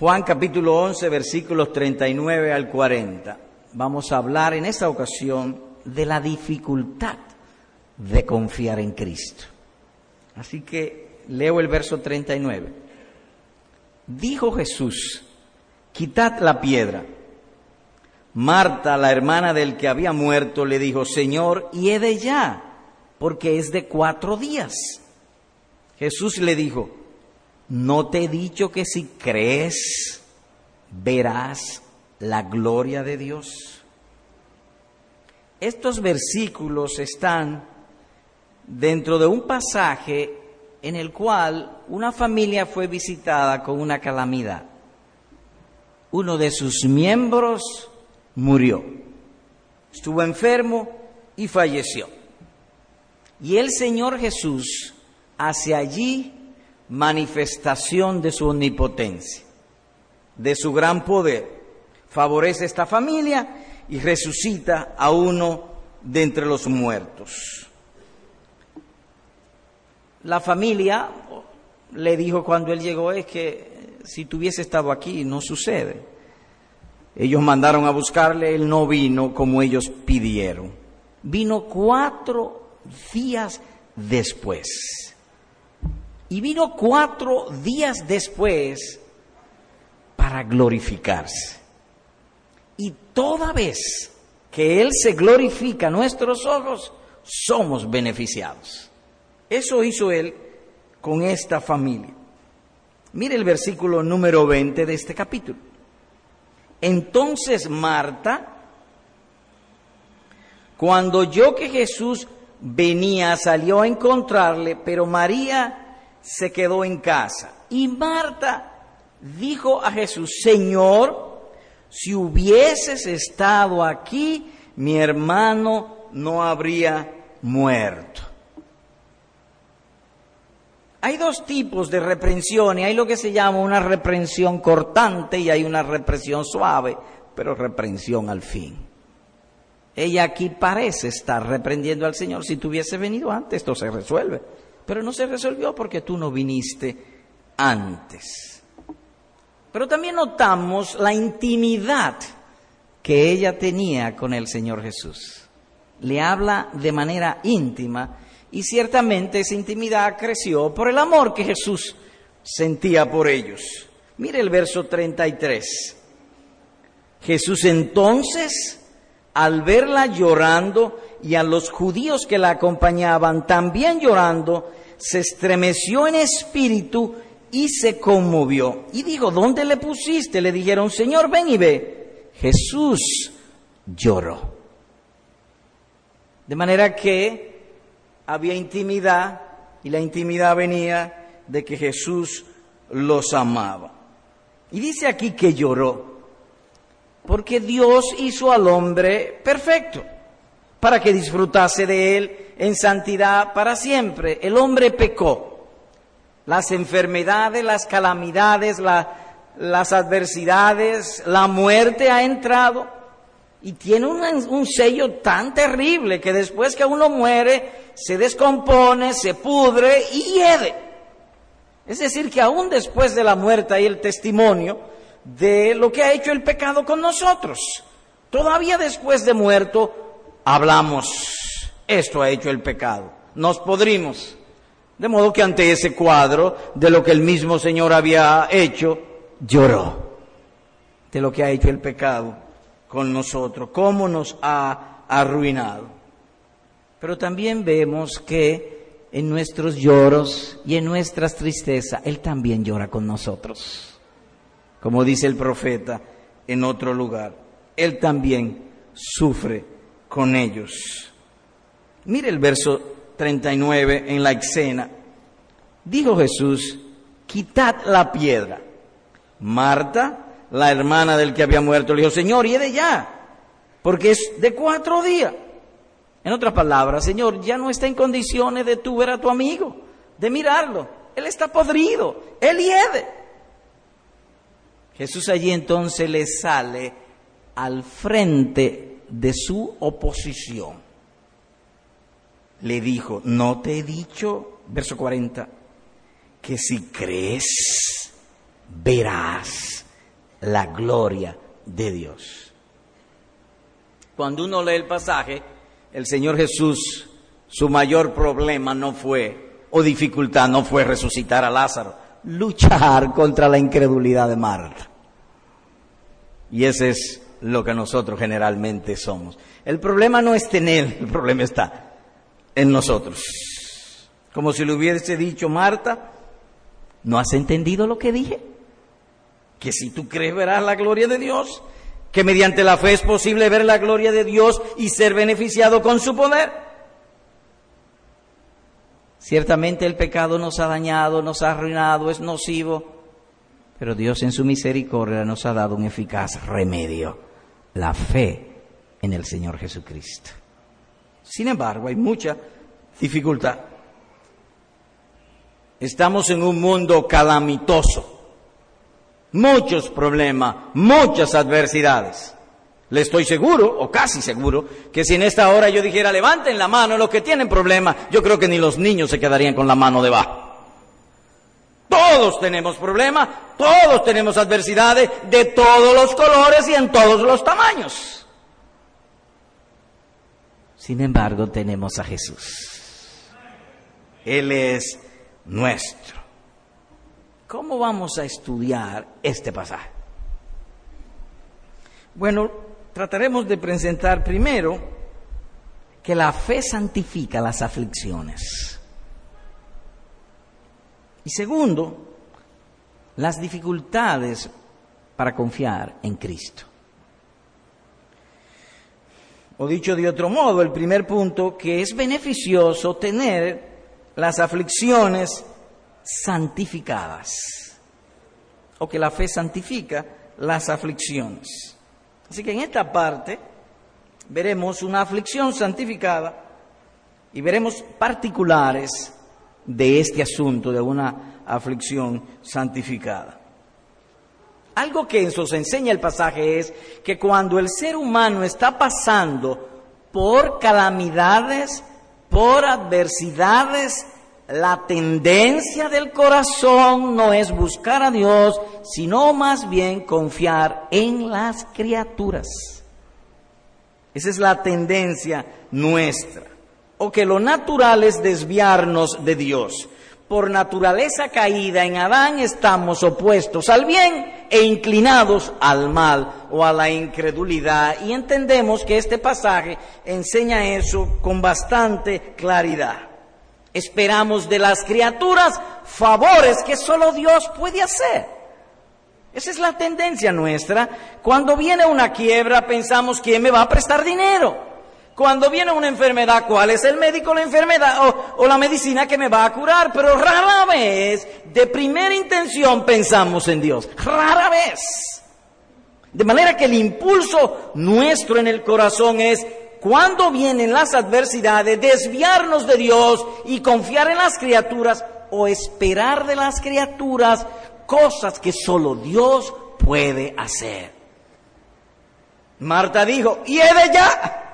Juan capítulo 11, versículos 39 al 40. Vamos a hablar en esta ocasión de la dificultad de confiar en Cristo. Así que leo el verso 39. Dijo Jesús, quitad la piedra. Marta, la hermana del que había muerto, le dijo, Señor, hiede ya, porque es de cuatro días. Jesús le dijo, ¿no te he dicho que si crees verás la gloria de Dios? Estos versículos están dentro de un pasaje en el cual una familia fue visitada con una calamidad. Uno de sus miembros murió, estuvo enfermo y falleció. Y el Señor Jesús hace allí manifestación de su omnipotencia, de su gran poder. Favorece a esta familia y resucita a uno de entre los muertos. La familia le dijo cuando él llegó es que si tuviese estado aquí no sucede. Ellos mandaron a buscarle, él no vino como ellos pidieron. Vino cuatro días después. Y vino cuatro días después para glorificarse. Y toda vez que Él se glorifica a nuestros ojos, somos beneficiados. Eso hizo Él con esta familia. Mire el versículo número 20 de este capítulo. Entonces Marta, cuando oyó que Jesús venía, salió a encontrarle, pero María se quedó en casa. Y Marta dijo a Jesús, Señor, si hubieses estado aquí, mi hermano no habría muerto. Hay dos tipos de reprensión y hay lo que se llama una reprensión cortante y hay una reprensión suave, pero reprensión al fin. Ella aquí parece estar reprendiendo al Señor. Si tuviese venido antes, esto se resuelve. Pero no se resolvió porque tú no viniste antes. Pero también notamos la intimidad que ella tenía con el Señor Jesús. Le habla de manera íntima y ciertamente esa intimidad creció por el amor que Jesús sentía por ellos. Mire el verso 33. Jesús entonces, al verla llorando y a los judíos que la acompañaban también llorando, se estremeció en espíritu y se conmovió. Y dijo, ¿dónde le pusiste? Le dijeron, Señor, ven y ve. Jesús lloró. De manera que había intimidad y la intimidad venía de que Jesús los amaba. Y dice aquí que lloró, porque Dios hizo al hombre perfecto, para que disfrutase de él en santidad para siempre. El hombre pecó. Las enfermedades, las calamidades, las adversidades, la muerte ha entrado y tiene un, sello tan terrible que después que uno muere, se descompone, se pudre y hiede. Es decir, que aún después de la muerte hay el testimonio de lo que ha hecho el pecado con nosotros. Todavía después de muerto, hablamos, esto ha hecho el pecado, nos podrimos. De modo que ante ese cuadro de lo que el mismo Señor había hecho, lloró de lo que ha hecho el pecado con nosotros, cómo nos ha arruinado. Pero también vemos que en nuestros lloros y en nuestras tristezas, Él también llora con nosotros. Como dice el profeta en otro lugar, Él también sufre con ellos. Mire el verso 39 en la escena. Dijo Jesús, quitad la piedra. Marta la hermana del que había muerto, le dijo, Señor, y de ya, porque es de cuatro días. En otras palabras, Señor, ya no está en condiciones de tú ver a tu amigo, de mirarlo. Él está podrido, él hiede. Jesús allí entonces le sale al frente de su oposición. Le dijo, no te he dicho, verso 40, que si crees, verás la gloria de Dios. Cuando uno lee el pasaje, el Señor Jesús, su mayor problema no fue, o dificultad no fue resucitar a Lázaro, luchar contra la incredulidad de Marta. Y ese es lo que nosotros generalmente somos. El problema no está en él, el problema está en nosotros. Como si le hubiese dicho Marta, ¿no has entendido lo que dije? Que si tú crees verás la gloria de Dios, que mediante la fe es posible ver la gloria de Dios y ser beneficiado con su poder. Ciertamente el pecado nos ha dañado, nos ha arruinado, es nocivo, pero Dios en su misericordia nos ha dado un eficaz remedio, la fe en el Señor Jesucristo. Sin embargo, hay mucha dificultad. Estamos en un mundo calamitoso, muchos problemas, muchas adversidades. Le estoy seguro, o casi seguro, que si en esta hora yo dijera levanten la mano los que tienen problemas, yo creo que ni los niños se quedarían con la mano debajo. Todos tenemos problemas, todos tenemos adversidades de todos los colores y en todos los tamaños. Sin embargo, tenemos a Jesús. Él es nuestro. ¿Cómo vamos a estudiar este pasaje? Bueno, trataremos de presentar primero que la fe santifica las aflicciones. Y segundo, las dificultades para confiar en Cristo. O dicho de otro modo, el primer punto, que es beneficioso tener las aflicciones santificadas, o que la fe santifica las aflicciones. Así que en esta parte veremos una aflicción santificada y veremos particulares de este asunto, de una aflicción santificada. Algo que se enseña el pasaje es que cuando el ser humano está pasando por calamidades, por adversidades, la tendencia del corazón no es buscar a Dios, sino más bien confiar en las criaturas. Esa es la tendencia nuestra o que lo natural es desviarnos de Dios. Por naturaleza caída en Adán estamos opuestos al bien e inclinados al mal o a la incredulidad. Y entendemos que este pasaje enseña eso con bastante claridad. Esperamos de las criaturas favores que solo Dios puede hacer. Esa es la tendencia nuestra. Cuando viene una quiebra pensamos, ¿quién me va a prestar dinero? Cuando viene una enfermedad, ¿cuál es el médico, la enfermedad o, la medicina que me va a curar? Pero rara vez, de primera intención, pensamos en Dios. Rara vez. De manera que el impulso nuestro en el corazón es, cuando vienen las adversidades, desviarnos de Dios y confiar en las criaturas o esperar de las criaturas cosas que solo Dios puede hacer. Marta dijo, y he de ya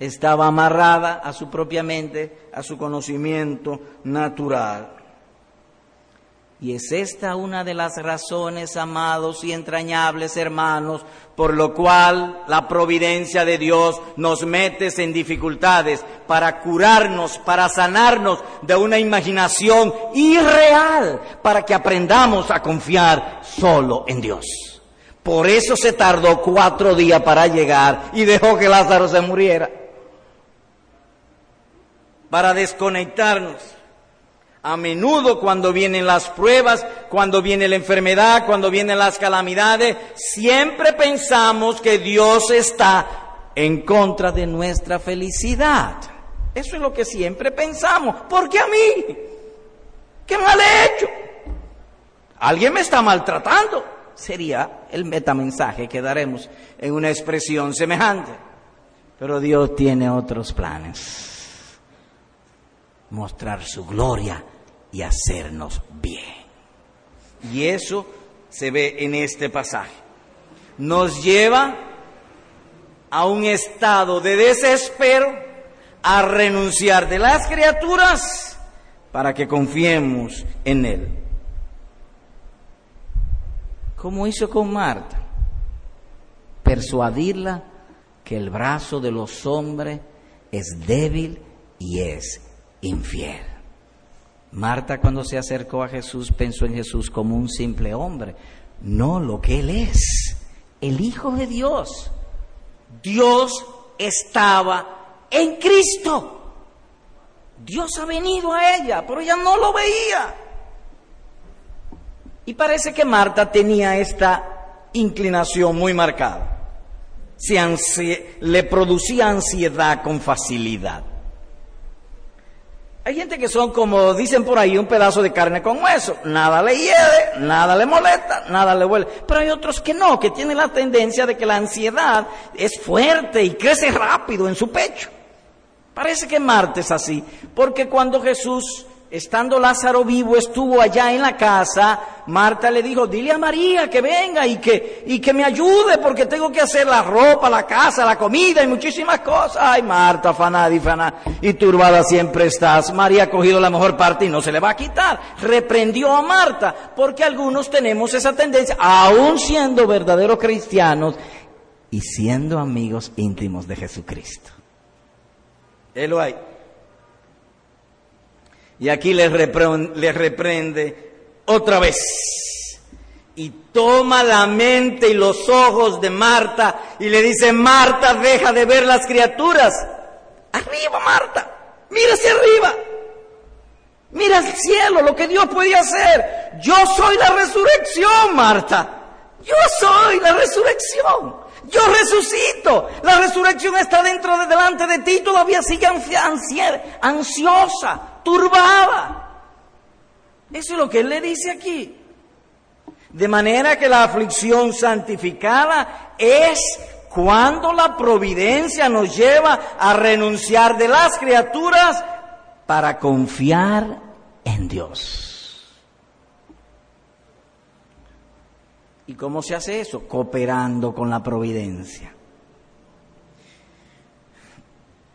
estaba amarrada a su propia mente, a su conocimiento natural. Y es esta una de las razones, amados y entrañables hermanos, por lo cual la providencia de Dios nos mete en dificultades para curarnos, para sanarnos de una imaginación irreal, para que aprendamos a confiar solo en Dios. Por eso se tardó cuatro días para llegar y dejó que Lázaro se muriera para desconectarnos. A menudo cuando vienen las pruebas, cuando viene la enfermedad, cuando vienen las calamidades, siempre pensamos que Dios está en contra de nuestra felicidad. Eso es lo que siempre pensamos. ¿Por qué a mí? ¿Qué mal he hecho? Alguien me está maltratando. Sería el metamensaje que daremos en una expresión semejante. Pero Dios tiene otros planes mostrar su gloria y hacernos bien. Y eso se ve en este pasaje. Nos lleva a un estado de desespero, a renunciar de las criaturas para que confiemos en Él. como hizo con Marta, persuadirla que el brazo de los hombres es débil y es infiel. Marta cuando se acercó a Jesús pensó en Jesús como un simple hombre, no lo que él es, el Hijo de Dios. Dios estaba en Cristo. Dios ha venido a ella, pero ella no lo veía. Y parece que Marta tenía esta inclinación muy marcada. Se le producía ansiedad con facilidad. Hay gente que son como dicen por ahí un pedazo de carne con hueso, nada le hiede, nada le molesta, nada le huele. Pero hay otros que no, que tienen la tendencia de que la ansiedad es fuerte y crece rápido en su pecho. Parece que Marta es así, porque cuando Jesús estando Lázaro vivo, estuvo allá en la casa, Marta le dijo, dile a María que venga y que, y que me ayude porque tengo que hacer la ropa, la casa, la comida y muchísimas cosas. Ay, Marta, faná y faná, y turbada siempre estás. María ha cogido la mejor parte y no se le va a quitar. Reprendió a Marta, porque algunos tenemos esa tendencia, aún siendo verdaderos cristianos y siendo amigos íntimos de Jesucristo. Él lo hay. Y aquí les reprende, otra vez. Y toma la mente y los ojos de Marta y le dice, Marta, deja de ver las criaturas. Arriba, Marta. Mira hacia arriba. Mira al cielo, lo que Dios puede hacer. Yo soy la resurrección, Marta. Yo soy la resurrección. Yo resucito. La resurrección está dentro de delante de ti. Todavía sigue ansiosa turbaba. Eso es lo que él le dice aquí. De manera que la aflicción santificada es cuando la providencia nos lleva a renunciar de las criaturas para confiar en Dios. ¿Y cómo se hace eso? Cooperando con la providencia.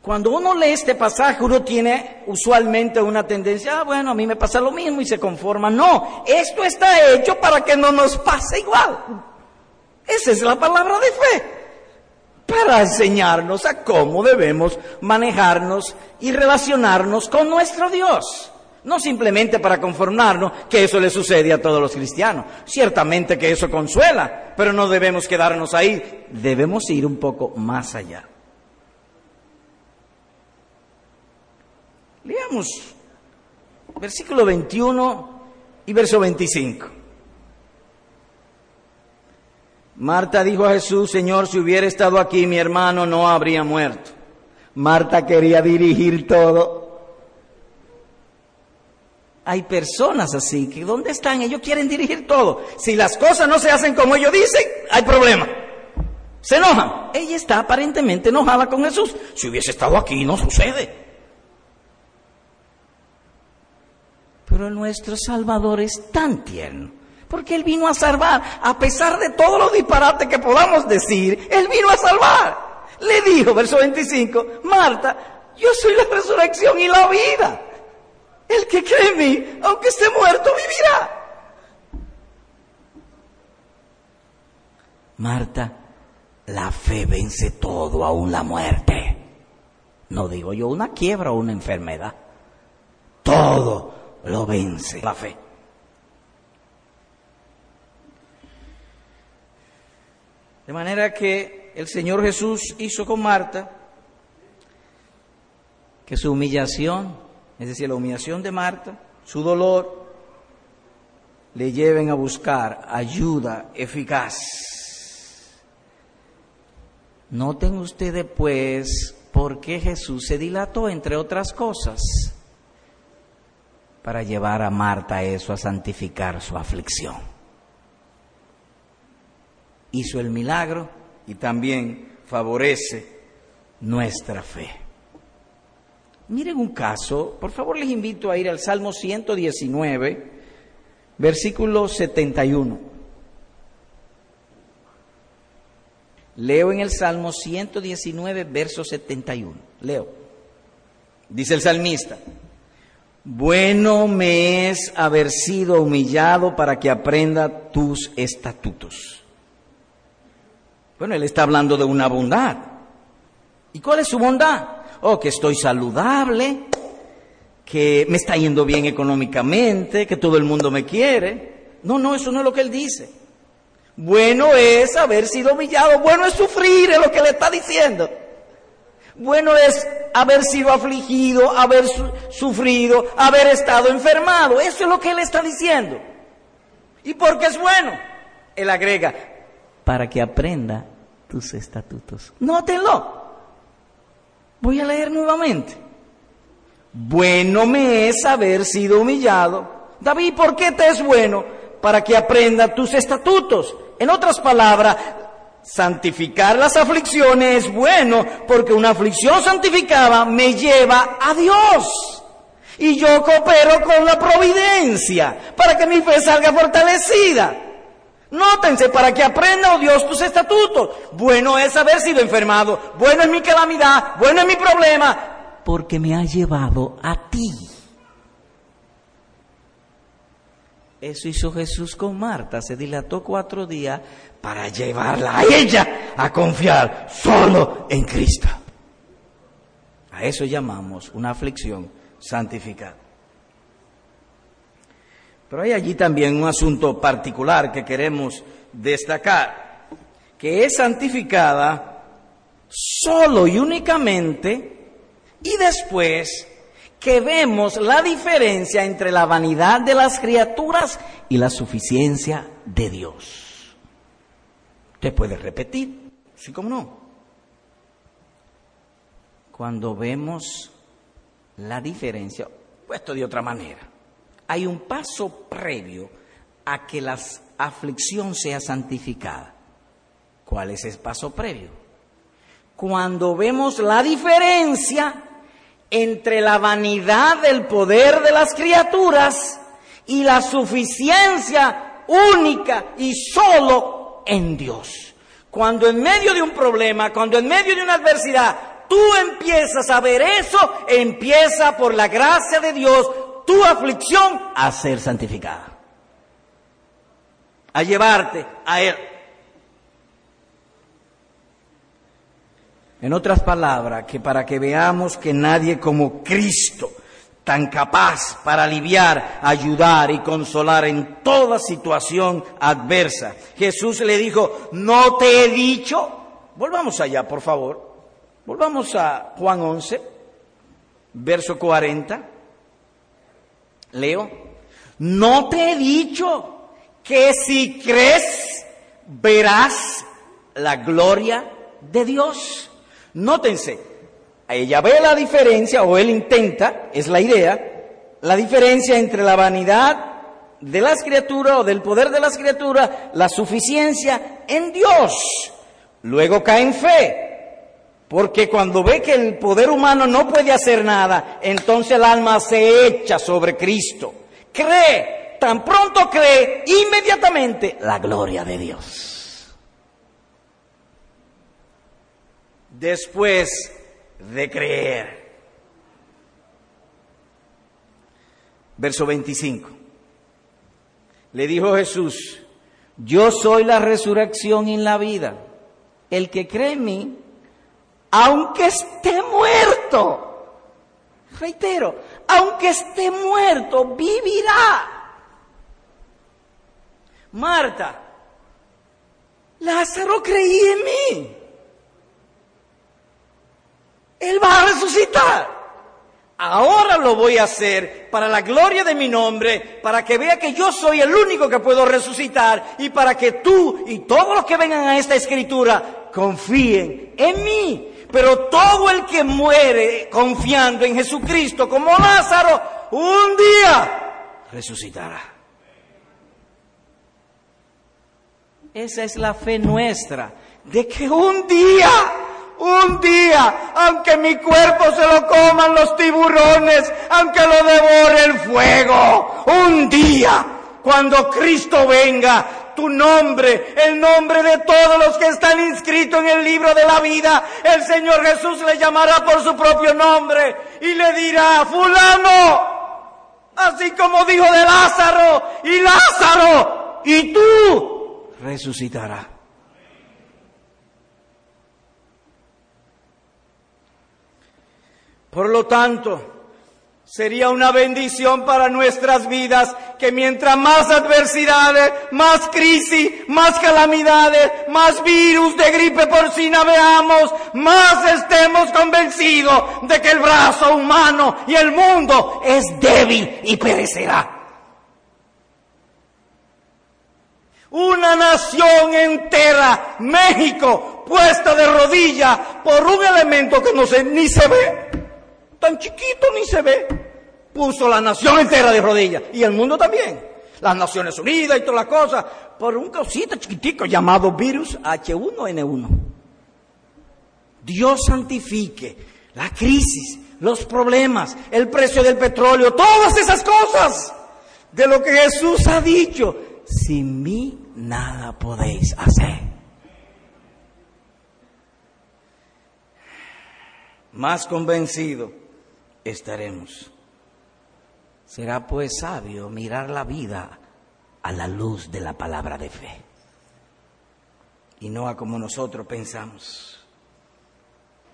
Cuando uno lee este pasaje, uno tiene usualmente una tendencia, ah, bueno, a mí me pasa lo mismo y se conforma. No, esto está hecho para que no nos pase igual. Esa es la palabra de fe. Para enseñarnos a cómo debemos manejarnos y relacionarnos con nuestro Dios. No simplemente para conformarnos que eso le sucede a todos los cristianos. Ciertamente que eso consuela, pero no debemos quedarnos ahí. Debemos ir un poco más allá. Leamos versículo 21 y verso 25. Marta dijo a Jesús, Señor, si hubiera estado aquí mi hermano no habría muerto. Marta quería dirigir todo. Hay personas así, que ¿dónde están? Ellos quieren dirigir todo. Si las cosas no se hacen como ellos dicen, hay problema. Se enojan. Ella está aparentemente enojada con Jesús. Si hubiese estado aquí, no sucede. Pero nuestro Salvador es tan tierno, porque Él vino a salvar, a pesar de todos los disparates que podamos decir, Él vino a salvar. Le dijo, verso 25, Marta, yo soy la resurrección y la vida. El que cree en mí, aunque esté muerto, vivirá. Marta, la fe vence todo, aún la muerte. No digo yo una quiebra o una enfermedad. Todo lo vence la fe. De manera que el Señor Jesús hizo con Marta que su humillación, es decir, la humillación de Marta, su dolor, le lleven a buscar ayuda eficaz. Noten ustedes pues por qué Jesús se dilató, entre otras cosas para llevar a Marta eso, a santificar su aflicción. Hizo el milagro y también favorece nuestra fe. Miren un caso, por favor les invito a ir al Salmo 119, versículo 71. Leo en el Salmo 119, verso 71. Leo. Dice el salmista, Bueno me es haber sido humillado para que aprenda tus estatutos. Bueno, él está hablando de una bondad. ¿Y cuál es su bondad? Oh, que estoy saludable, que me está yendo bien económicamente, que todo el mundo me quiere. No, no, eso no es lo que él dice. Bueno es haber sido humillado, bueno es sufrir, es lo que le está diciendo. Bueno es haber sido afligido, haber sufrido, haber estado enfermado. Eso es lo que él está diciendo. ¿Y por qué es bueno? Él agrega, para que aprenda tus estatutos. Nótenlo. Voy a leer nuevamente. Bueno me es haber sido humillado. David, ¿por qué te es bueno? Para que aprenda tus estatutos. En otras palabras, santificar las aflicciones es bueno porque una aflicción santificada me lleva a Dios. Y yo coopero con la providencia para que mi fe salga fortalecida. Nótense para que aprenda, oh Dios, tus estatutos. Bueno es haber sido enfermado, bueno es mi calamidad, bueno es mi problema, porque me ha llevado a ti. Eso hizo Jesús con Marta, se dilató cuatro días para llevarla a ella a confiar solo en Cristo. A eso llamamos una aflicción santificada. Pero hay allí también un asunto particular que queremos destacar, que es santificada solo y únicamente y después que vemos la diferencia entre la vanidad de las criaturas y la suficiencia de Dios. ¿Te puede repetir? Sí, como no. Cuando vemos la diferencia, puesto de otra manera, hay un paso previo a que la aflicción sea santificada. ¿Cuál es ese paso previo? Cuando vemos la diferencia entre la vanidad del poder de las criaturas y la suficiencia única y solo en Dios. Cuando en medio de un problema, cuando en medio de una adversidad, tú empiezas a ver eso, empieza por la gracia de Dios tu aflicción a ser santificada, a llevarte a Él. En otras palabras, que para que veamos que nadie como Cristo, tan capaz para aliviar, ayudar y consolar en toda situación adversa, Jesús le dijo, no te he dicho, volvamos allá, por favor, volvamos a Juan 11, verso 40, leo, no te he dicho que si crees verás la gloria de Dios. Nótense, ella ve la diferencia, o él intenta, es la idea, la diferencia entre la vanidad de las criaturas o del poder de las criaturas, la suficiencia en Dios. Luego cae en fe, porque cuando ve que el poder humano no puede hacer nada, entonces el alma se echa sobre Cristo. Cree, tan pronto cree, inmediatamente la gloria de Dios. Después de creer. Verso 25. Le dijo Jesús, yo soy la resurrección y la vida. El que cree en mí, aunque esté muerto, reitero, aunque esté muerto, vivirá. Marta, Lázaro creía en mí. Él va a resucitar. Ahora lo voy a hacer para la gloria de mi nombre, para que vea que yo soy el único que puedo resucitar y para que tú y todos los que vengan a esta escritura confíen en mí. Pero todo el que muere confiando en Jesucristo como Lázaro, un día resucitará. Esa es la fe nuestra, de que un día un día, aunque mi cuerpo se lo coman los tiburones, aunque lo devore el fuego, un día, cuando Cristo venga, tu nombre, el nombre de todos los que están inscritos en el libro de la vida, el Señor Jesús le llamará por su propio nombre y le dirá, fulano, Así como dijo de Lázaro, y Lázaro, y tú resucitarás. Por lo tanto, Sería una bendición para nuestras vidas que mientras más adversidades, más crisis, más calamidades, más virus de gripe porcina veamos, más estemos convencidos de que el brazo humano y el mundo es débil y perecerá. Una nación entera, México, puesta de rodillas por un elemento que no se, ni se ve tan chiquito ni se ve, puso la nación entera de rodillas y el mundo también. Las Naciones Unidas y todas las cosas, por un cosito chiquitico llamado virus H1N1. Dios santifique la crisis, los problemas, el precio del petróleo, todas esas cosas de lo que Jesús ha dicho. Sin mí nada podéis hacer. Más convencido estaremos. Será pues sabio mirar la vida a la luz de la palabra de fe y no a como nosotros pensamos.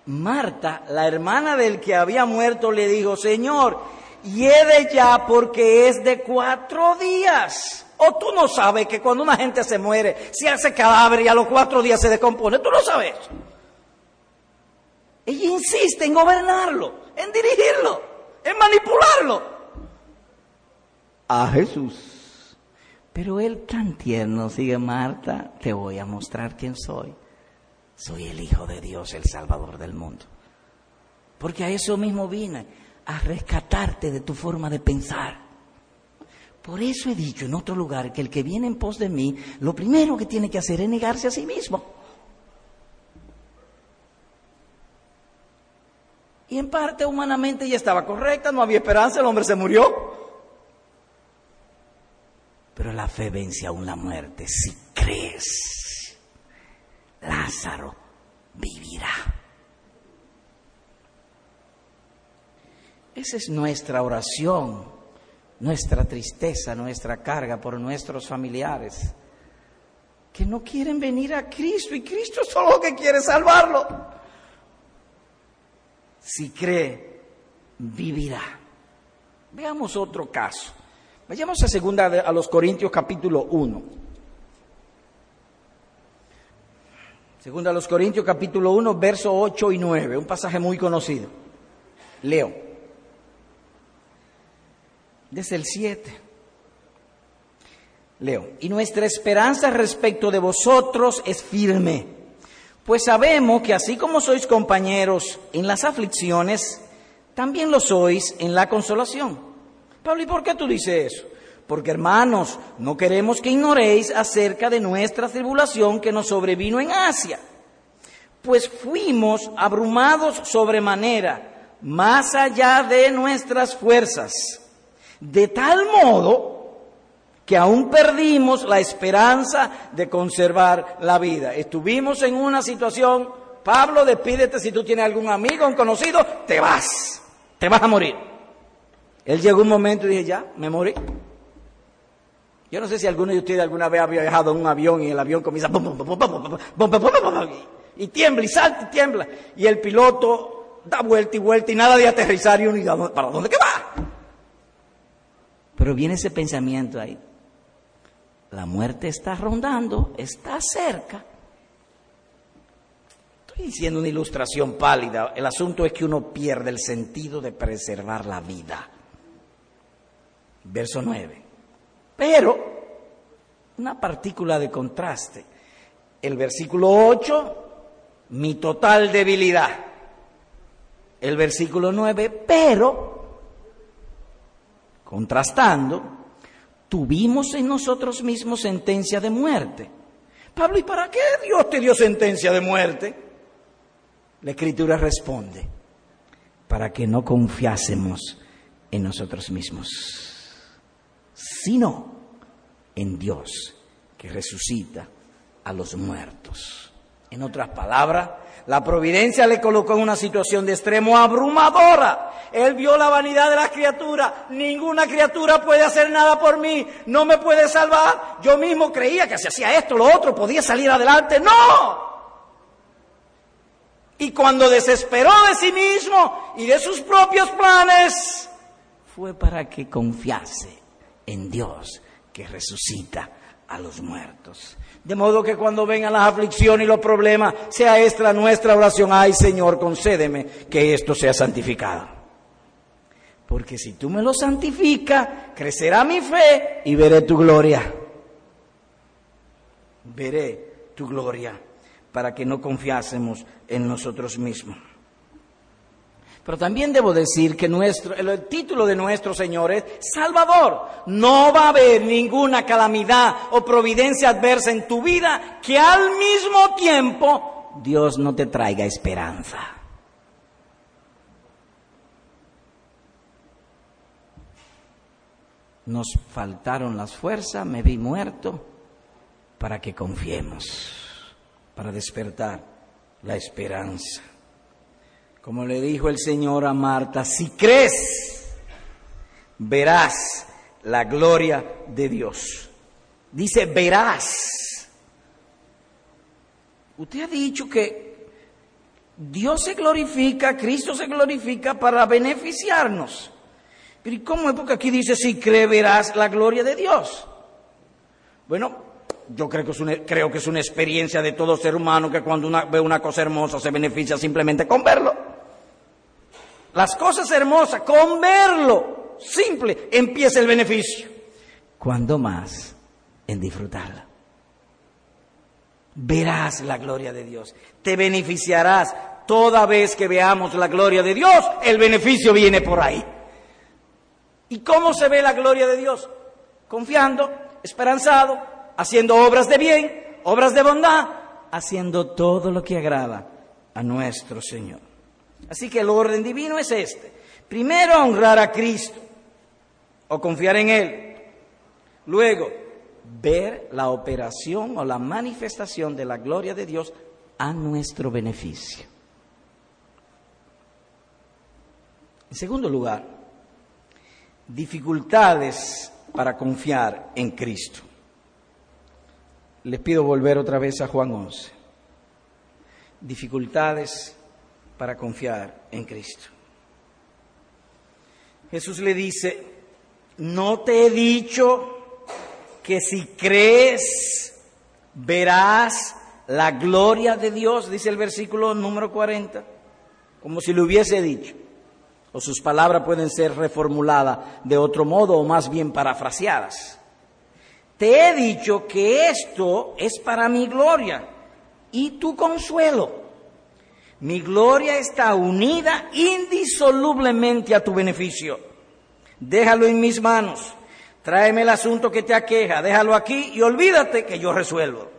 Marta, la hermana del que había muerto, le dijo, Señor, hiede ya porque es de cuatro días. O tú no sabes que cuando una gente se muere, se hace cadáver y a los cuatro días se decompone. Tú no sabes. Ella insiste en gobernarlo en dirigirlo, en manipularlo a Jesús. Pero él tan tierno sigue, Marta, te voy a mostrar quién soy. Soy el Hijo de Dios, el Salvador del mundo. Porque a eso mismo vine, a rescatarte de tu forma de pensar. Por eso he dicho en otro lugar que el que viene en pos de mí, lo primero que tiene que hacer es negarse a sí mismo. Y en parte humanamente ya estaba correcta, no había esperanza, el hombre se murió. Pero la fe vence aún la muerte. Si crees, Lázaro vivirá. Esa es nuestra oración, nuestra tristeza, nuestra carga por nuestros familiares que no quieren venir a Cristo y Cristo solo que quiere salvarlo si cree, vivirá. Veamos otro caso. Vayamos a segunda a los Corintios capítulo 1. Segunda a los Corintios capítulo 1, verso 8 y 9, un pasaje muy conocido. Leo. Desde el 7. Leo. Y nuestra esperanza respecto de vosotros es firme pues sabemos que así como sois compañeros en las aflicciones, también lo sois en la consolación. Pablo, ¿y por qué tú dices eso? Porque hermanos, no queremos que ignoréis acerca de nuestra tribulación que nos sobrevino en Asia. Pues fuimos abrumados sobremanera, más allá de nuestras fuerzas, de tal modo que aún perdimos la esperanza de conservar la vida. Estuvimos en una situación, Pablo, despídete si tú tienes algún amigo, un conocido, te vas, te vas a morir. Él llegó un momento y dije, ya, me morí. Yo no sé si alguno de ustedes alguna vez había viajado en un avión y el avión comienza y tiembla y salta y tiembla y el piloto da vuelta y vuelta y nada de aterrizar y uno ¿para dónde que va? Pero viene ese pensamiento ahí. La muerte está rondando, está cerca. Estoy diciendo una ilustración pálida. El asunto es que uno pierde el sentido de preservar la vida. Verso 9. Pero, una partícula de contraste. El versículo 8, mi total debilidad. El versículo 9, pero, contrastando, tuvimos en nosotros mismos sentencia de muerte. Pablo, ¿y para qué Dios te dio sentencia de muerte? La escritura responde, para que no confiásemos en nosotros mismos, sino en Dios que resucita a los muertos. En otras palabras, la providencia le colocó en una situación de extremo abrumadora. Él vio la vanidad de las criaturas. Ninguna criatura puede hacer nada por mí. No me puede salvar. Yo mismo creía que si hacía esto, lo otro, podía salir adelante. ¡No! Y cuando desesperó de sí mismo y de sus propios planes, fue para que confiase en Dios que resucita a los muertos. De modo que cuando vengan las aflicciones y los problemas, sea esta nuestra oración, ay Señor, concédeme que esto sea santificado. Porque si tú me lo santificas, crecerá mi fe y veré tu gloria. Veré tu gloria para que no confiásemos en nosotros mismos. Pero también debo decir que nuestro, el título de nuestro Señor es Salvador. No va a haber ninguna calamidad o providencia adversa en tu vida que al mismo tiempo Dios no te traiga esperanza. Nos faltaron las fuerzas, me vi muerto, para que confiemos, para despertar la esperanza. Como le dijo el Señor a Marta, si crees, verás la gloria de Dios. Dice, verás. Usted ha dicho que Dios se glorifica, Cristo se glorifica para beneficiarnos. Pero ¿y cómo es? Porque aquí dice, si crees, verás la gloria de Dios. Bueno, yo creo que, es una, creo que es una experiencia de todo ser humano que cuando ve una cosa hermosa se beneficia simplemente con verlo. Las cosas hermosas, con verlo, simple, empieza el beneficio. Cuando más en disfrutarla. Verás la gloria de Dios. Te beneficiarás toda vez que veamos la gloria de Dios. El beneficio viene por ahí. ¿Y cómo se ve la gloria de Dios? Confiando, esperanzado, haciendo obras de bien, obras de bondad, haciendo todo lo que agrada a nuestro Señor. Así que el orden divino es este. Primero honrar a Cristo o confiar en Él. Luego, ver la operación o la manifestación de la gloria de Dios a nuestro beneficio. En segundo lugar, dificultades para confiar en Cristo. Les pido volver otra vez a Juan 11. Dificultades para confiar en Cristo. Jesús le dice, no te he dicho que si crees verás la gloria de Dios, dice el versículo número 40, como si le hubiese dicho. O sus palabras pueden ser reformuladas de otro modo o más bien parafraseadas. Te he dicho que esto es para mi gloria y tu consuelo. Mi gloria está unida indisolublemente a tu beneficio. Déjalo en mis manos. Tráeme el asunto que te aqueja. Déjalo aquí y olvídate que yo resuelvo.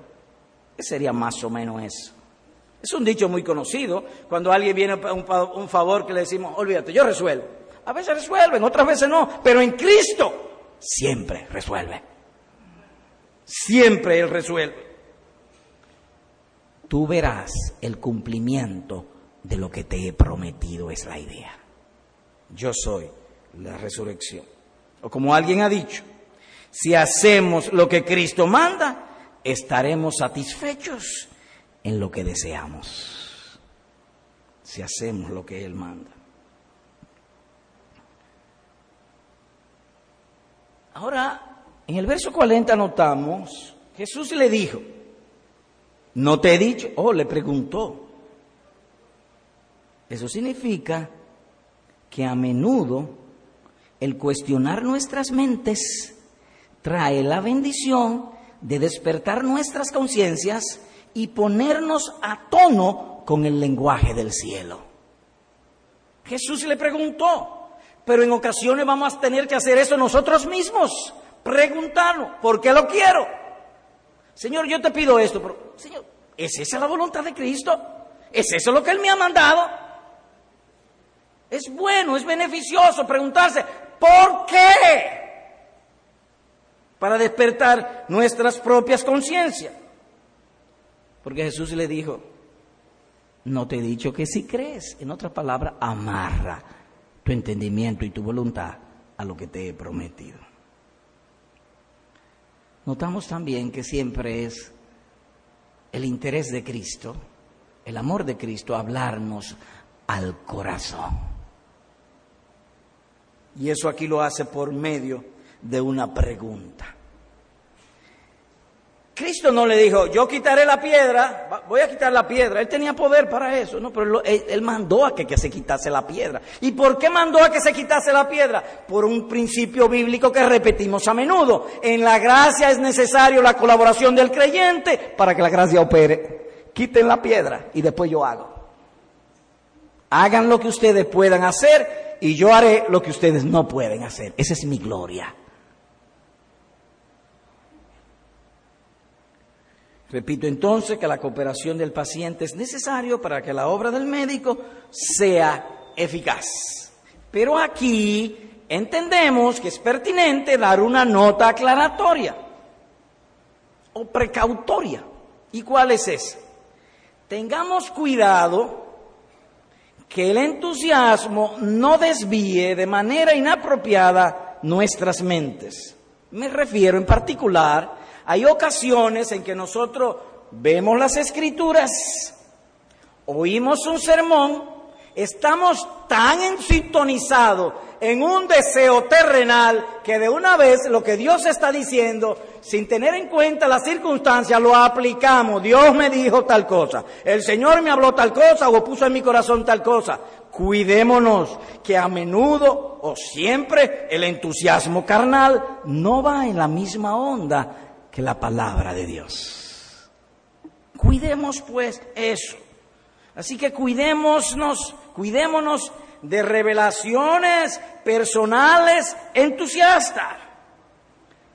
¿Qué sería más o menos eso? Es un dicho muy conocido. Cuando alguien viene a un, un favor que le decimos, olvídate, yo resuelvo. A veces resuelven, otras veces no. Pero en Cristo siempre resuelve. Siempre Él resuelve tú verás el cumplimiento de lo que te he prometido, es la idea. Yo soy la resurrección. O como alguien ha dicho, si hacemos lo que Cristo manda, estaremos satisfechos en lo que deseamos. Si hacemos lo que Él manda. Ahora, en el verso 40 notamos, Jesús le dijo, no te he dicho, oh, le preguntó. Eso significa que a menudo el cuestionar nuestras mentes trae la bendición de despertar nuestras conciencias y ponernos a tono con el lenguaje del cielo. Jesús le preguntó, pero en ocasiones vamos a tener que hacer eso nosotros mismos, preguntarnos, ¿por qué lo quiero? Señor, yo te pido esto, pero, Señor, ¿es esa la voluntad de Cristo? ¿Es eso lo que Él me ha mandado? Es bueno, es beneficioso preguntarse, ¿por qué? Para despertar nuestras propias conciencias. Porque Jesús le dijo, no te he dicho que si crees, en otras palabras, amarra tu entendimiento y tu voluntad a lo que te he prometido. Notamos también que siempre es el interés de Cristo, el amor de Cristo, hablarnos al corazón. Y eso aquí lo hace por medio de una pregunta. Cristo no le dijo, yo quitaré la piedra, voy a quitar la piedra. Él tenía poder para eso, ¿no? Pero él, mandó a que, que, se quitase la piedra. ¿Y por qué mandó a que se quitase la piedra? Por un principio bíblico que repetimos a menudo. En la gracia es necesario la colaboración del creyente para que la gracia opere. Quiten la piedra y después yo hago. Hagan lo que ustedes puedan hacer y yo haré lo que ustedes no pueden hacer. Esa es mi gloria. Repito entonces que la cooperación del paciente es necesario para que la obra del médico sea eficaz. Pero aquí entendemos que es pertinente dar una nota aclaratoria o precautoria. ¿Y cuál es esa? Tengamos cuidado que el entusiasmo no desvíe de manera inapropiada nuestras mentes. Me refiero en particular hay ocasiones en que nosotros vemos las escrituras, oímos un sermón, estamos tan sintonizados en un deseo terrenal que de una vez lo que Dios está diciendo, sin tener en cuenta las circunstancias, lo aplicamos. Dios me dijo tal cosa, el Señor me habló tal cosa o puso en mi corazón tal cosa. Cuidémonos que a menudo o siempre el entusiasmo carnal no va en la misma onda que la palabra de Dios. Cuidemos pues eso. Así que cuidémonos, cuidémonos de revelaciones personales entusiastas.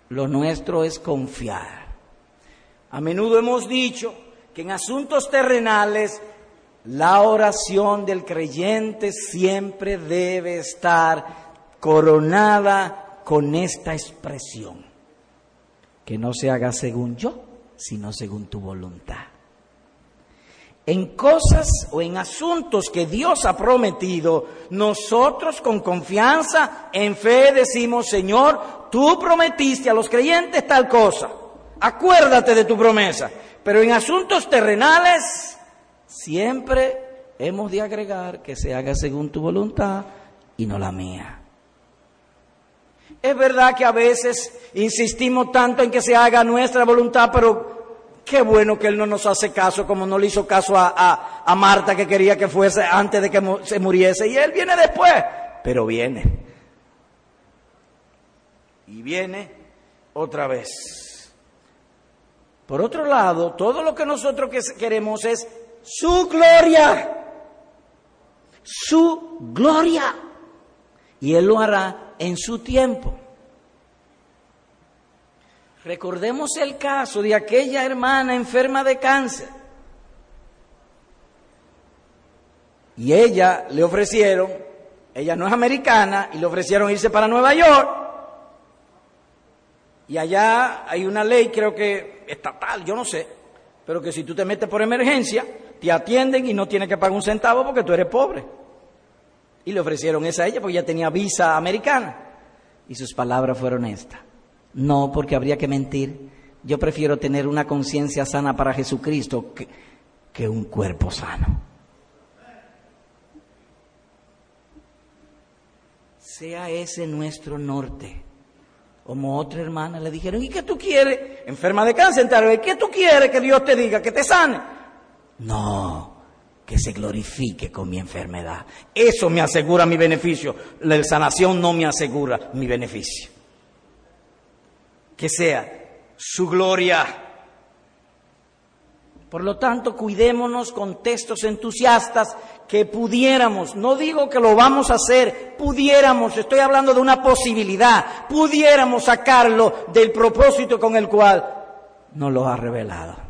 Lo nuestro es confiar. A menudo hemos dicho que en asuntos terrenales la oración del creyente siempre debe estar coronada con esta expresión que no se haga según yo, sino según tu voluntad. En cosas o en asuntos que Dios ha prometido, nosotros con confianza, en fe decimos, Señor, tú prometiste a los creyentes tal cosa, acuérdate de tu promesa. Pero en asuntos terrenales, siempre hemos de agregar que se haga según tu voluntad y no la mía. Es verdad que a veces insistimos tanto en que se haga nuestra voluntad, pero qué bueno que Él no nos hace caso como no le hizo caso a, a, Marta que quería que fuese antes de que se muriese. Y Él viene después, pero viene. Y viene otra vez. Por otro lado, todo lo que nosotros queremos es su gloria. Su gloria. Y Él lo hará en su tiempo. Recordemos el caso de aquella hermana enferma de cáncer. Y ella le ofrecieron, ella no es americana, y le ofrecieron irse para Nueva York. Y allá hay una ley, creo que estatal, yo no sé, pero que si tú te metes por emergencia, te atienden y no tienes que pagar un centavo porque tú eres pobre. Y le ofrecieron esa a ella porque ella tenía visa americana. Y sus palabras fueron estas. No, porque habría que mentir. Yo prefiero tener una conciencia sana para Jesucristo que, que un cuerpo sano. Sea ese nuestro norte. Como otra hermana le dijeron, ¿y qué tú quieres? Enferma de cáncer, ¿qué tú quieres que Dios te diga? Que te sane. No, que se glorifique con mi enfermedad. Eso me asegura mi beneficio. La sanación no me asegura mi beneficio. Que sea su gloria. Por lo tanto, cuidémonos con textos entusiastas que pudiéramos, no digo que lo vamos a hacer, pudiéramos, estoy hablando de una posibilidad, pudiéramos sacarlo del propósito con el cual nos lo ha revelado.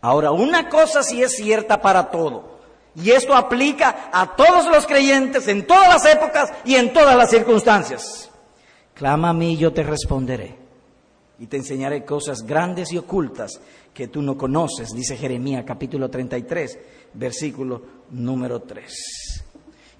Ahora, una cosa sí es cierta para todo, y esto aplica a todos los creyentes en todas las épocas y en todas las circunstancias. Clama a mí y yo te responderé. y te enseñaré cosas grandes y ocultas que tú no conoces, dice Jeremías capítulo 33, versículo número 3.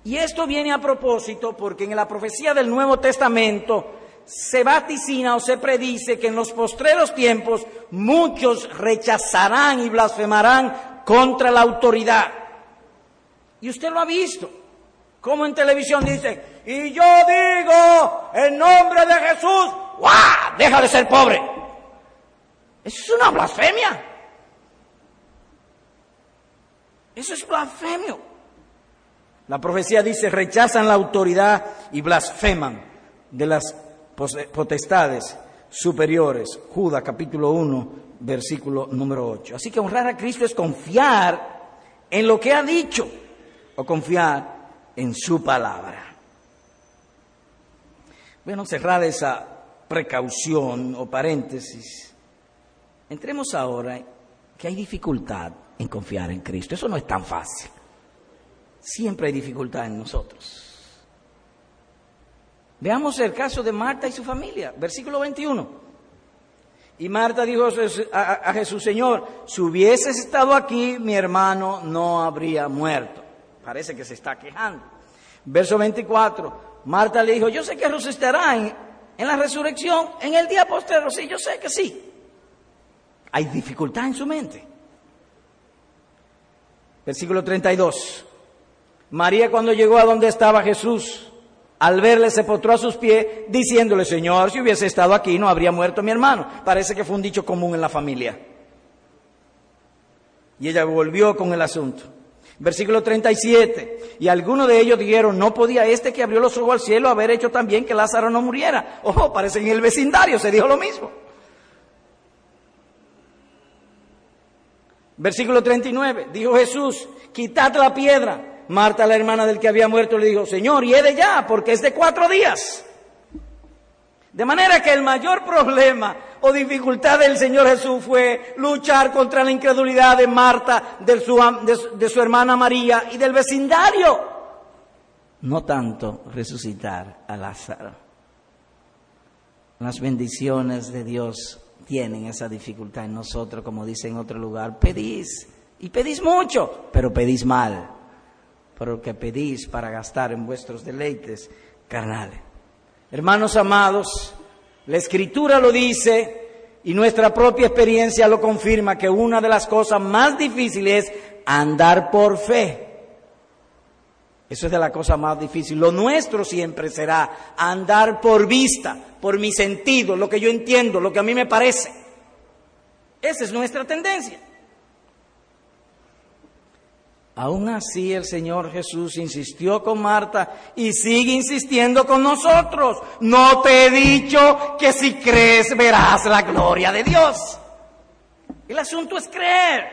Y esto viene a propósito porque en la profecía del Nuevo Testamento se vaticina o se predice que en los postreros tiempos muchos rechazarán y blasfemarán contra la autoridad. Y usted lo ha visto. Como en televisión dice, y yo digo en nombre de Jesús, ¡guau! Deja de ser pobre. Eso es una blasfemia. Eso es blasfemio. La profecía dice, rechazan la autoridad y blasfeman de las potestades superiores. Judas capítulo 1, versículo número 8. Así que honrar a Cristo es confiar en lo que ha dicho o confiar en su palabra. Bueno, cerrada esa precaución o paréntesis, entremos ahora que hay dificultad en confiar en Cristo. Eso no es tan fácil. Siempre hay dificultad en nosotros. Veamos el caso de Marta y su familia, versículo 21. Y Marta dijo a, Jesús, Señor, si hubieses estado aquí, mi hermano no habría muerto. Parece que se está quejando. Verso 24. Marta le dijo, yo sé que resucitará en, en la resurrección en el día posterior. Sí, yo sé que sí. Hay dificultad en su mente. Versículo 32. María cuando llegó a donde estaba Jesús, al verle se postró a sus pies, diciéndole, Señor, si hubiese estado aquí no habría muerto mi hermano. Parece que fue un dicho común en la familia. Y ella volvió con el asunto. Versículo 37. Y algunos de ellos dijeron, no podía este que abrió los ojos al cielo haber hecho también que Lázaro no muriera. Ojo, parece en el vecindario se dijo lo mismo. Versículo 39. Dijo Jesús, quitad la piedra. Marta, la hermana del que había muerto, le dijo, Señor, y de ya, porque es de cuatro días. De manera que el mayor problema o dificultad del Señor Jesús fue luchar contra la incredulidad de Marta, de su, de su hermana María y del vecindario. No tanto resucitar a Lázaro. Las bendiciones de Dios tienen esa dificultad en nosotros, como dice en otro lugar. Pedís, y pedís mucho, pero pedís mal, porque pedís para gastar en vuestros deleites carnales. Hermanos amados, la escritura lo dice y nuestra propia experiencia lo confirma que una de las cosas más difíciles es andar por fe. Eso es de la cosa más difícil. Lo nuestro siempre será andar por vista, por mi sentido, lo que yo entiendo, lo que a mí me parece. Esa es nuestra tendencia. Aún así el Señor Jesús insistió con Marta y sigue insistiendo con nosotros. No te he dicho que si crees verás la gloria de Dios. El asunto es creer.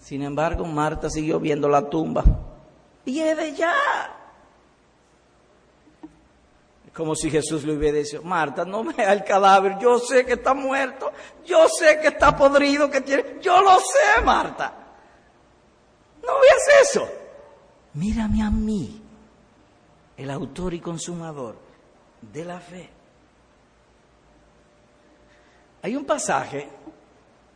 Sin embargo, Marta siguió viendo la tumba. Y de ya como si Jesús le hubiera dicho, Marta, no vea el cadáver, yo sé que está muerto, yo sé que está podrido, que tiene, yo lo sé, Marta. No veas eso. Mírame a mí, el autor y consumador de la fe. Hay un pasaje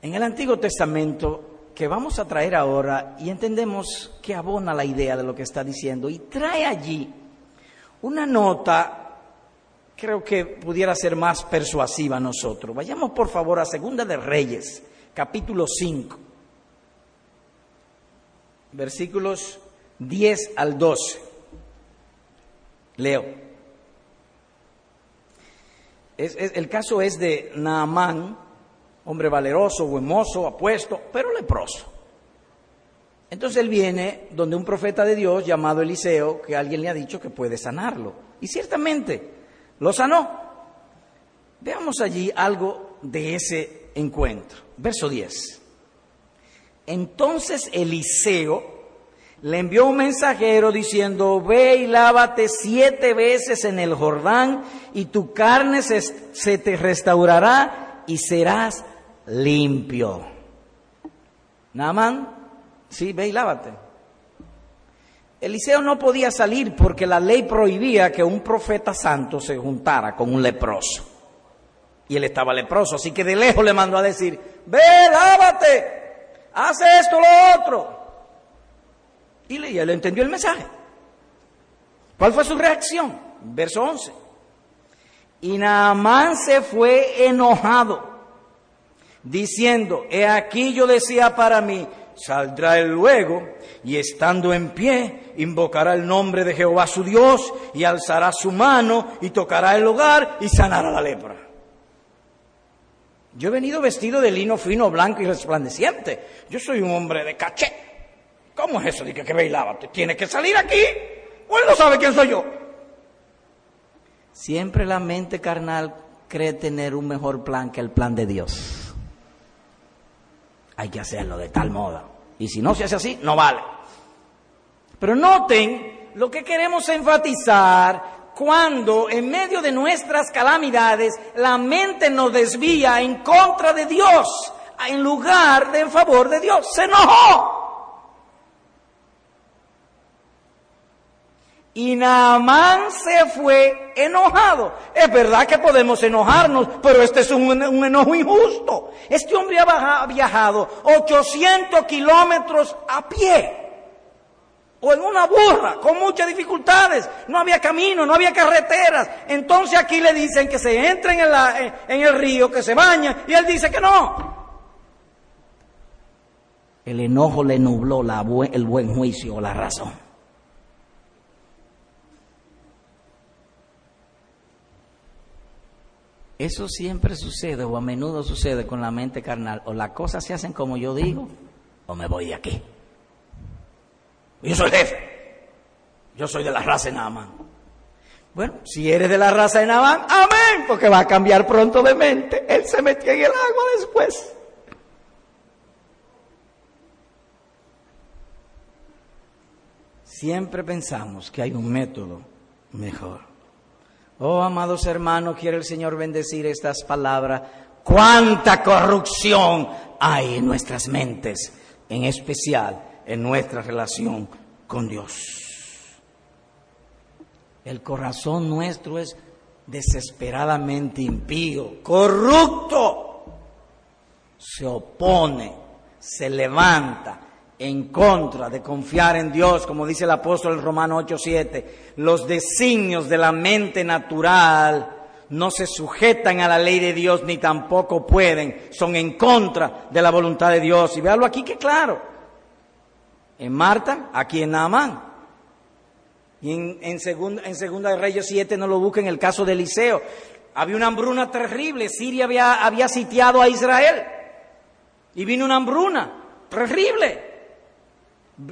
en el Antiguo Testamento que vamos a traer ahora y entendemos que abona la idea de lo que está diciendo y trae allí una nota creo que pudiera ser más persuasiva a nosotros. Vayamos por favor a Segunda de Reyes, capítulo 5, versículos 10 al 12. Leo. el caso es de Naamán, hombre valeroso, buen mozo, apuesto, pero leproso. Entonces él viene donde un profeta de Dios llamado Eliseo, que alguien le ha dicho que puede sanarlo. Y ciertamente lo sanó. Veamos allí algo de ese encuentro. Verso 10. Entonces Eliseo le envió un mensajero diciendo, ve y lávate siete veces en el Jordán y tu carne se, te restaurará y serás limpio. Naamán, sí, ve y lávate. Eliseo no podía salir porque la ley prohibía que un profeta santo se juntara con un leproso. Y él estaba leproso, así que de lejos le mandó a decir, ve, lávate, haz esto, lo otro. Y él entendió el mensaje. ¿Cuál fue su reacción? Verso 11. Y Naamán se fue enojado, diciendo, he aquí yo decía para mí, saldrá él luego y estando en pie invocará el nombre de Jehová su Dios y alzará su mano y tocará el hogar y sanará la lepra. Yo he venido vestido de lino fino, blanco y resplandeciente. Yo soy un hombre de caché. ¿Cómo es eso de que, bailaba? Tiene que salir aquí. ¿O él no sabe quién soy yo? Siempre la mente carnal cree tener un mejor plan que el plan de Dios. Hay que hacerlo de tal modo. Y si no se hace así, no vale. Pero noten lo que queremos enfatizar cuando en medio de nuestras calamidades la mente nos desvía en contra de Dios en lugar de en favor de Dios. Se enojó. Y Naamán se fue enojado. Es verdad que podemos enojarnos, pero este es un, enojo injusto. Este hombre ha viajado 800 kilómetros a pie. O en una burra, con muchas dificultades. No había camino, no había carreteras. Entonces aquí le dicen que se entre en el, río, que se baña, y él dice que no. El enojo le nubló el buen juicio o la razón. Eso siempre sucede o a menudo sucede con la mente carnal. O las cosas se hacen como yo digo o me voy de aquí. Yo soy jefe. Yo soy de la raza de Naamán. Bueno, si eres de la raza de Naamán, amén, porque va a cambiar pronto de mente. Él se metió en el agua después. Siempre pensamos que hay un método mejor. Oh, amados hermanos, quiere el Señor bendecir estas palabras. Cuánta corrupción hay en nuestras mentes, en especial en nuestra relación con Dios. El corazón nuestro es desesperadamente impío, corrupto. Se opone, se levanta, en contra de confiar en Dios, como dice el apóstol Romano 8:7, los designios de la mente natural no se sujetan a la ley de Dios ni tampoco pueden, son en contra de la voluntad de Dios. Y véalo aquí que claro, en Marta, aquí en Naamán. Y en, en, segunda, en Segunda de Reyes 7 no lo busca en el caso de Eliseo. Había una hambruna terrible, Siria había, había sitiado a Israel. Y vino una hambruna terrible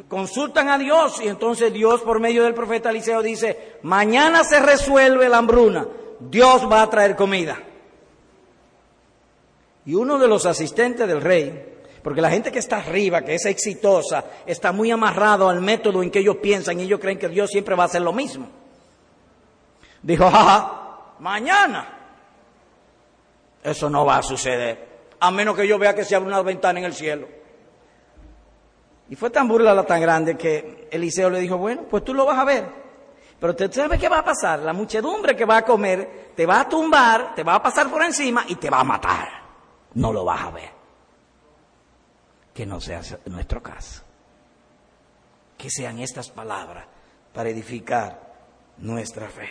consultan a Dios y entonces Dios por medio del profeta Eliseo dice, mañana se resuelve la hambruna, Dios va a traer comida. Y uno de los asistentes del rey, porque la gente que está arriba, que es exitosa, está muy amarrado al método en que ellos piensan y ellos creen que Dios siempre va a hacer lo mismo. Dijo, jaja, mañana. Eso no va a suceder, a menos que yo vea que se abre una ventana en el cielo. Y fue tan burla la tan grande que Eliseo le dijo, bueno, pues tú lo vas a ver. Pero usted sabe qué va a pasar. La muchedumbre que va a comer te va a tumbar, te va a pasar por encima y te va a matar. No lo vas a ver. Que no sea nuestro caso. Que sean estas palabras para edificar nuestra fe.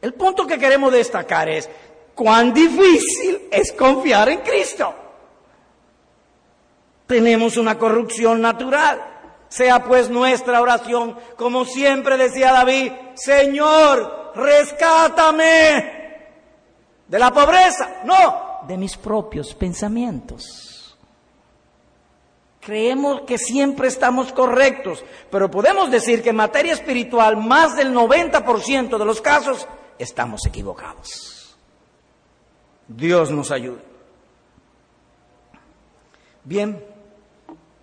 El punto que queremos destacar es cuán difícil es confiar en Cristo tenemos una corrupción natural. Sea pues nuestra oración, como siempre decía David, Señor, rescátame de la pobreza, no, de mis propios pensamientos. Creemos que siempre estamos correctos, pero podemos decir que en materia espiritual, más del 90% de los casos, estamos equivocados. Dios nos ayude. Bien,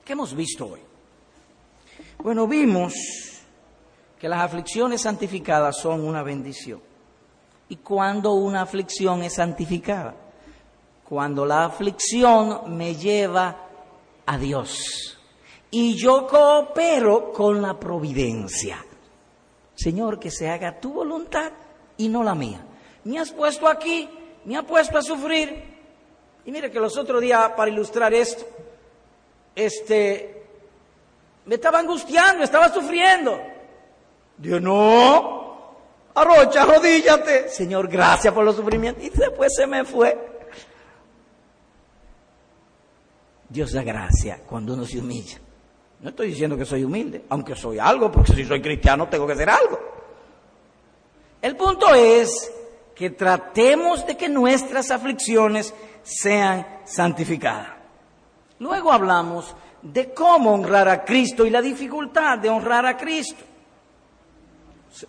¿Qué hemos visto hoy? Bueno, vimos que las aflicciones santificadas son una bendición. ¿Y cuando una aflicción es santificada? Cuando la aflicción me lleva a Dios y yo coopero con la providencia. Señor, que se haga tu voluntad y no la mía. Me has puesto aquí, me ha puesto a sufrir. Y mire que los otros días, para ilustrar esto, este, me estaba angustiando, estaba sufriendo. Dios, no, arrocha, arrodíllate. Señor, gracias por los sufrimientos. Y después se me fue. Dios da gracia cuando uno se humilla. No estoy diciendo que soy humilde, aunque soy algo, porque si soy cristiano tengo que ser algo. El punto es que tratemos de que nuestras aflicciones sean santificadas. Luego hablamos de cómo honrar a Cristo y la dificultad de honrar a Cristo.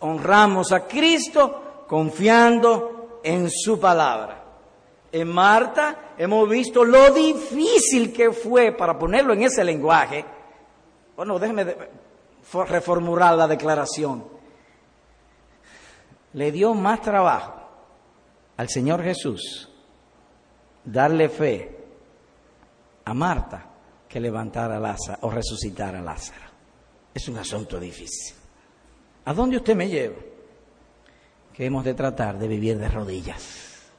Honramos a Cristo confiando en su palabra. En Marta hemos visto lo difícil que fue, para ponerlo en ese lenguaje, bueno, déjeme reformular la declaración. Le dio más trabajo al Señor Jesús darle fe a Marta que levantar a Lázaro o resucitar a Lázaro. Es un asunto difícil. ¿A dónde usted me lleva? Que hemos de tratar de vivir de rodillas.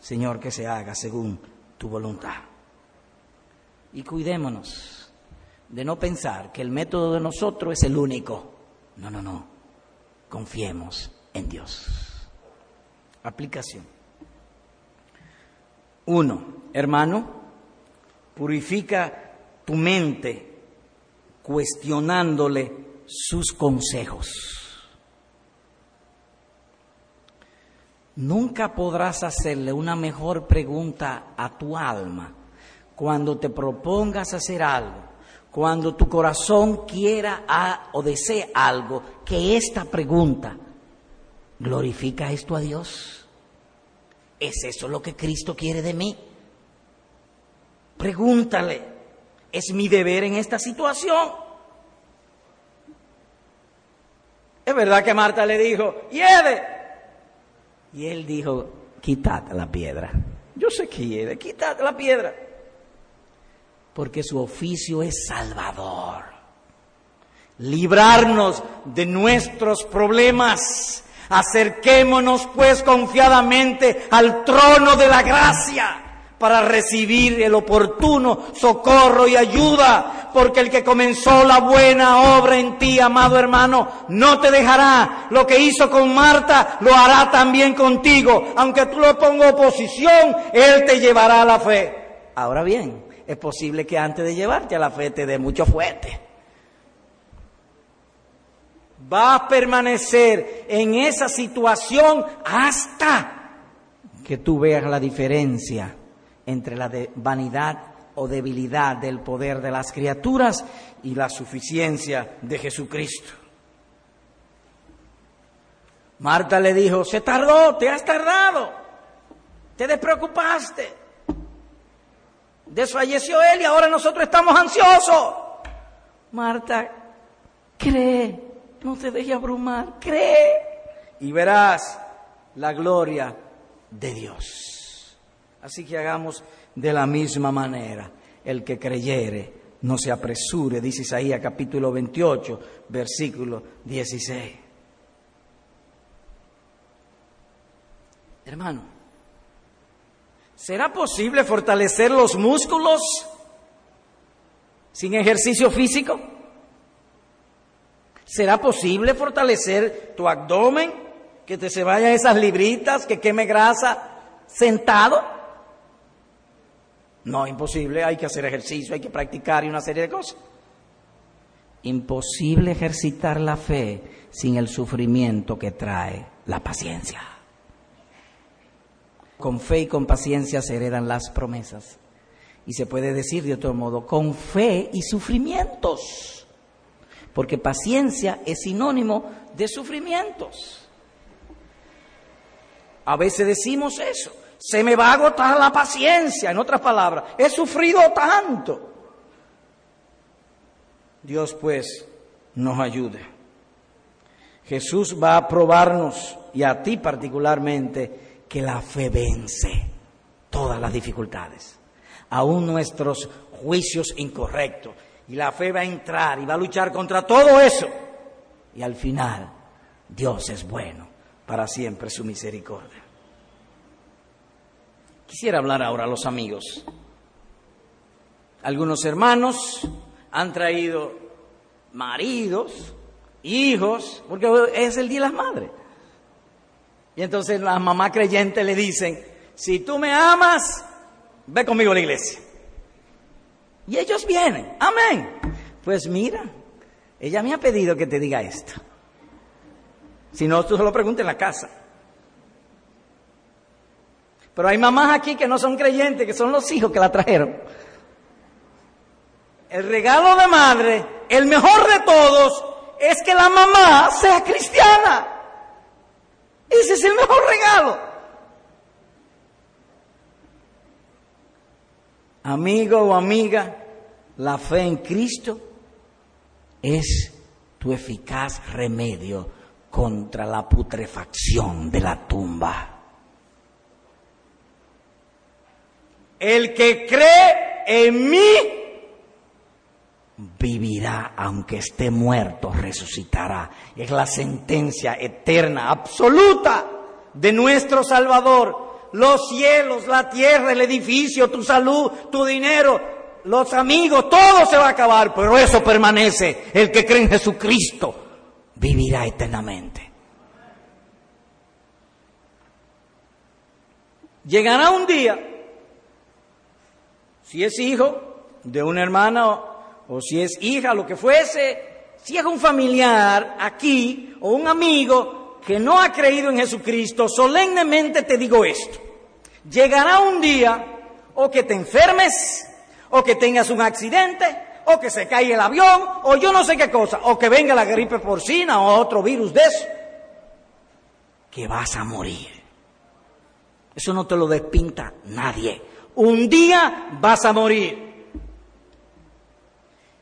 Señor, que se haga según tu voluntad. Y cuidémonos de no pensar que el método de nosotros es el único. No, no, no. Confiemos en Dios. Aplicación. Uno, hermano, purifica tu mente cuestionándole sus consejos. Nunca podrás hacerle una mejor pregunta a tu alma cuando te propongas hacer algo, cuando tu corazón quiera o desee algo, que esta pregunta, ¿glorifica esto a Dios? ¿Es eso lo que Cristo quiere de mí? Pregúntale, ¿es mi deber en esta situación? Es verdad que Marta le dijo, ¡Yede! Y él dijo, quitad la piedra. Yo sé que quitad la piedra. Porque su oficio es salvador. Librarnos de nuestros problemas. Acerquémonos pues confiadamente al trono de la gracia para recibir el oportuno socorro y ayuda, porque el que comenzó la buena obra en ti, amado hermano, no te dejará. Lo que hizo con Marta, lo hará también contigo. Aunque tú lo pongas oposición, Él te llevará a la fe. Ahora bien, es posible que antes de llevarte a la fe te dé mucho fuerte. Va a permanecer en esa situación hasta que tú veas la diferencia entre la vanidad o debilidad del poder de las criaturas y la suficiencia de Jesucristo. Marta le dijo, se tardó, te has tardado, te despreocupaste, desfalleció él y ahora nosotros estamos ansiosos. Marta, cree, no te dejes abrumar, cree y verás la gloria de Dios. Así que hagamos de la misma manera. El que creyere, no se apresure, dice Isaías capítulo 28, versículo 16. Hermano, ¿será posible fortalecer los músculos sin ejercicio físico? ¿Será posible fortalecer tu abdomen? Que te se vayan esas libritas, que queme grasa sentado? No, imposible, hay que hacer ejercicio, hay que practicar y una serie de cosas. Imposible ejercitar la fe sin el sufrimiento que trae la paciencia. Con fe y con paciencia se heredan las promesas. Y se puede decir de otro modo, con fe y sufrimientos. Porque paciencia es sinónimo de sufrimientos. A veces decimos eso se me va a agotar la paciencia. En otras palabras, he sufrido tanto. Dios pues nos ayude. Jesús va a probarnos, y a ti particularmente, que la fe vence todas las dificultades, aún nuestros juicios incorrectos. Y la fe va a entrar y va a luchar contra todo eso. Y al final, Dios es bueno, para siempre su misericordia. Quisiera hablar ahora a los amigos. Algunos hermanos han traído maridos, hijos, porque es el Día de las Madres. Y entonces las mamás creyentes le dicen, si tú me amas, ve conmigo a la iglesia. Y ellos vienen, amén. Pues mira, ella me ha pedido que te diga esto. Si no, tú se lo preguntas en la casa. Pero hay mamás aquí que no son creyentes, que son los hijos que la trajeron. El regalo de madre, el mejor de todos, es que la mamá sea cristiana. Ese es el mejor regalo. Amigo o amiga, la fe en Cristo es tu eficaz remedio contra la putrefacción de la tumba. El que cree en mí vivirá, aunque esté muerto, resucitará. Es la sentencia eterna, absoluta de nuestro Salvador. Los cielos, la tierra, el edificio, tu salud, tu dinero, los amigos, todo se va a acabar, pero eso permanece. El que cree en Jesucristo vivirá eternamente. Llegará un día, si es hijo de una hermana o si es hija, lo que fuese, si es un familiar aquí o un amigo que no ha creído en Jesucristo, solemnemente te digo esto. Llegará un día o que te enfermes, o que tengas un accidente, o que se caiga el avión, o yo no sé qué cosa, o que venga la gripe porcina o otro virus de eso, que vas a morir. Eso no te lo despinta nadie. Un día vas a morir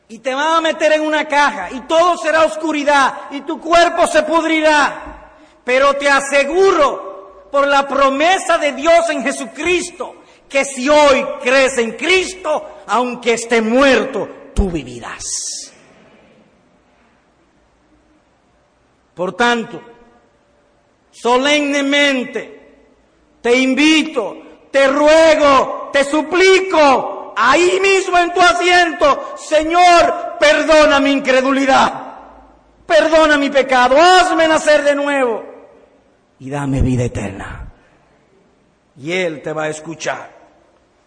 y te van a meter en una caja y todo será oscuridad y tu cuerpo se pudrirá. Pero te aseguro por la promesa de Dios en Jesucristo que si hoy crees en Cristo, aunque esté muerto, tú vivirás. Por tanto, solemnemente te invito, te ruego, te suplico ahí mismo en tu asiento, Señor, perdona mi incredulidad, perdona mi pecado, hazme nacer de nuevo y dame vida eterna. Y Él te va a escuchar.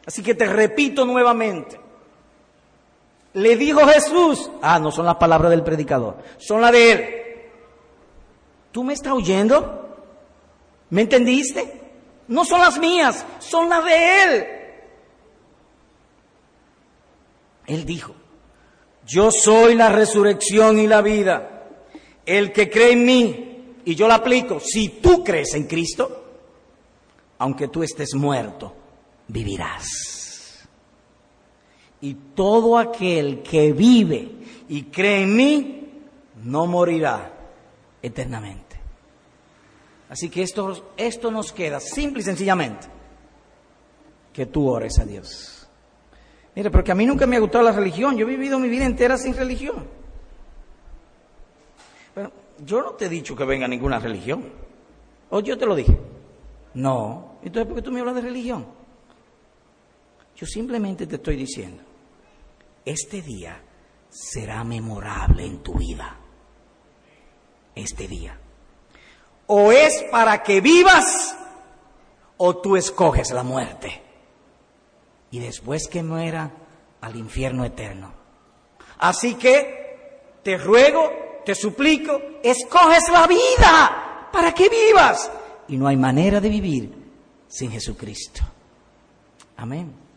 Así que te repito nuevamente. Le dijo Jesús, ah, no son las palabras del predicador, son las de Él. ¿Tú me estás oyendo? ¿Me entendiste? No son las mías, son las de Él. Él dijo, yo soy la resurrección y la vida. El que cree en mí, y yo la aplico, si tú crees en Cristo, aunque tú estés muerto, vivirás. Y todo aquel que vive y cree en mí, no morirá eternamente. Así que esto, esto nos queda simple y sencillamente que tú ores a Dios. Mire, porque a mí nunca me ha gustado la religión. Yo he vivido mi vida entera sin religión. Pero yo no te he dicho que venga ninguna religión. ¿O yo te lo dije? No. Entonces, ¿por qué tú me hablas de religión? Yo simplemente te estoy diciendo, este día será memorable en tu vida. Este día. O es para que vivas o tú escoges la muerte y después que muera al infierno eterno. Así que te ruego, te suplico, escoges la vida para que vivas. Y no hay manera de vivir sin Jesucristo. Amén.